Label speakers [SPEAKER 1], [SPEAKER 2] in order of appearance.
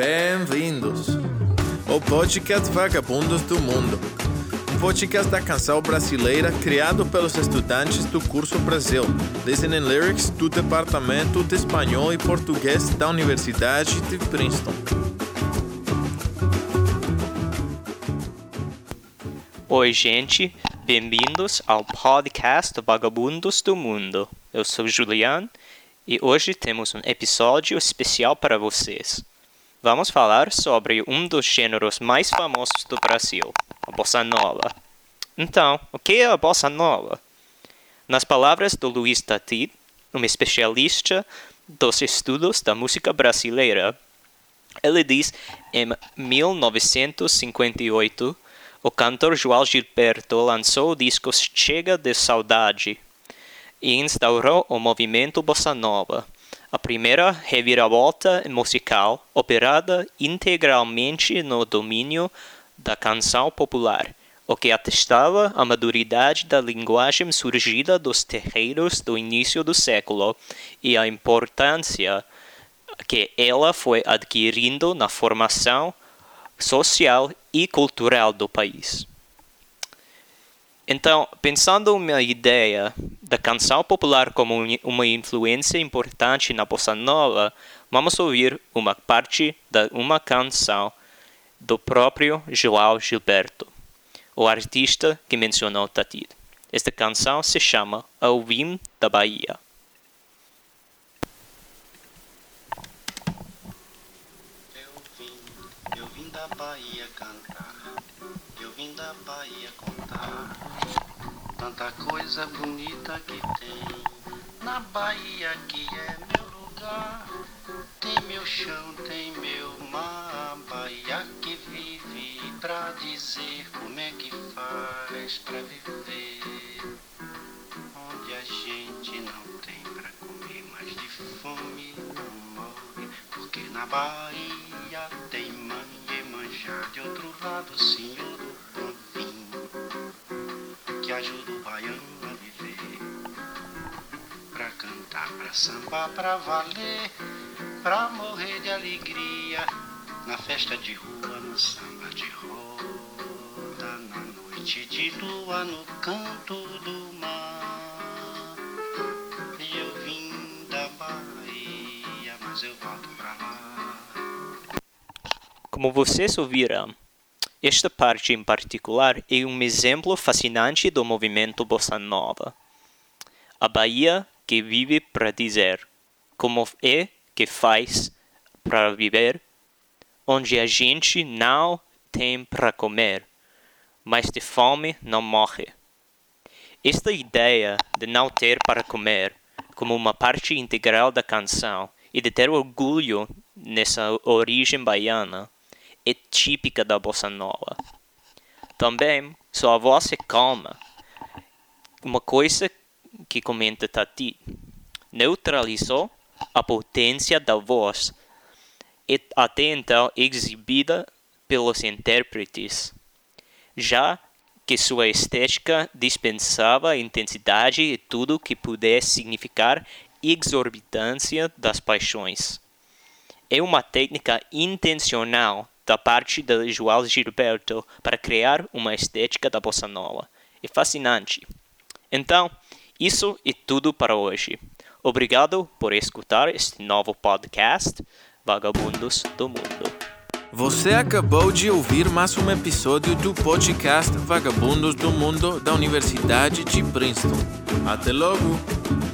[SPEAKER 1] Bem-vindos ao podcast Vagabundos do Mundo, um podcast da canção brasileira criado pelos estudantes do curso Brasil, Listening Lyrics do Departamento de Espanhol e Português da Universidade de Princeton.
[SPEAKER 2] Oi, gente, bem-vindos ao podcast Vagabundos do Mundo. Eu sou Julian e hoje temos um episódio especial para vocês. Vamos falar sobre um dos gêneros mais famosos do Brasil, a bossa nova. Então, o que é a bossa nova? Nas palavras do Luiz Tati, um especialista dos estudos da música brasileira, ele diz em 1958 o cantor João Gilberto lançou o disco Chega de Saudade e instaurou o movimento bossa nova, a primeira reviravolta musical operada integralmente no domínio da canção popular, o que atestava a maturidade da linguagem surgida dos terreiros do início do século e a importância que ela foi adquirindo na formação social e cultural do país. Então, pensando uma ideia da canção popular como uma influência importante na bossa nova, vamos ouvir uma parte de uma canção do próprio João Gilberto, o artista que mencionou Tati. Esta canção se chama Ao Vim da Bahia.
[SPEAKER 3] Eu vim, eu vim da Bahia cantar, eu vim da Bahia contar tanta coisa bonita que tem na Bahia que é meu lugar. Tem meu chão, tem meu mar, Bahia que vive pra dizer como é que faz pra viver. Onde a gente não tem pra comer, mas de fome não morre, porque na Bahia tem mãe e manjar de outro lado, senhor do vinho, que ajuda o baiano a viver. Pra cantar, pra sambar, pra valer, pra morrer de alegria, na festa de rua, no samba de roda, na noite de lua, no canto do mar. Eu vim da Bahia, mas eu volto pra lá.
[SPEAKER 2] Como vocês ouviram, esta parte em particular é um exemplo fascinante do movimento bossa nova. A Bahia que vive para dizer como é que faz para viver, onde a gente não tem para comer, mas de fome não morre. Esta ideia de não ter para comer como uma parte integral da canção e de ter orgulho nessa origem baiana é típica da bossa nova. Também sua voz é calma, uma coisa que comenta Tati, neutralizou a potência da voz, até então exibida pelos intérpretes, já que sua estética dispensava intensidade e tudo que pudesse significar exorbitância das paixões. É uma técnica intencional da parte de João Gilberto para criar uma estética da bossa nova. É fascinante. Então, isso é tudo para hoje. Obrigado por escutar este novo podcast, Vagabundos do Mundo.
[SPEAKER 1] Você acabou de ouvir mais um episódio do podcast Vagabundos do Mundo da Universidade de Princeton. Até logo!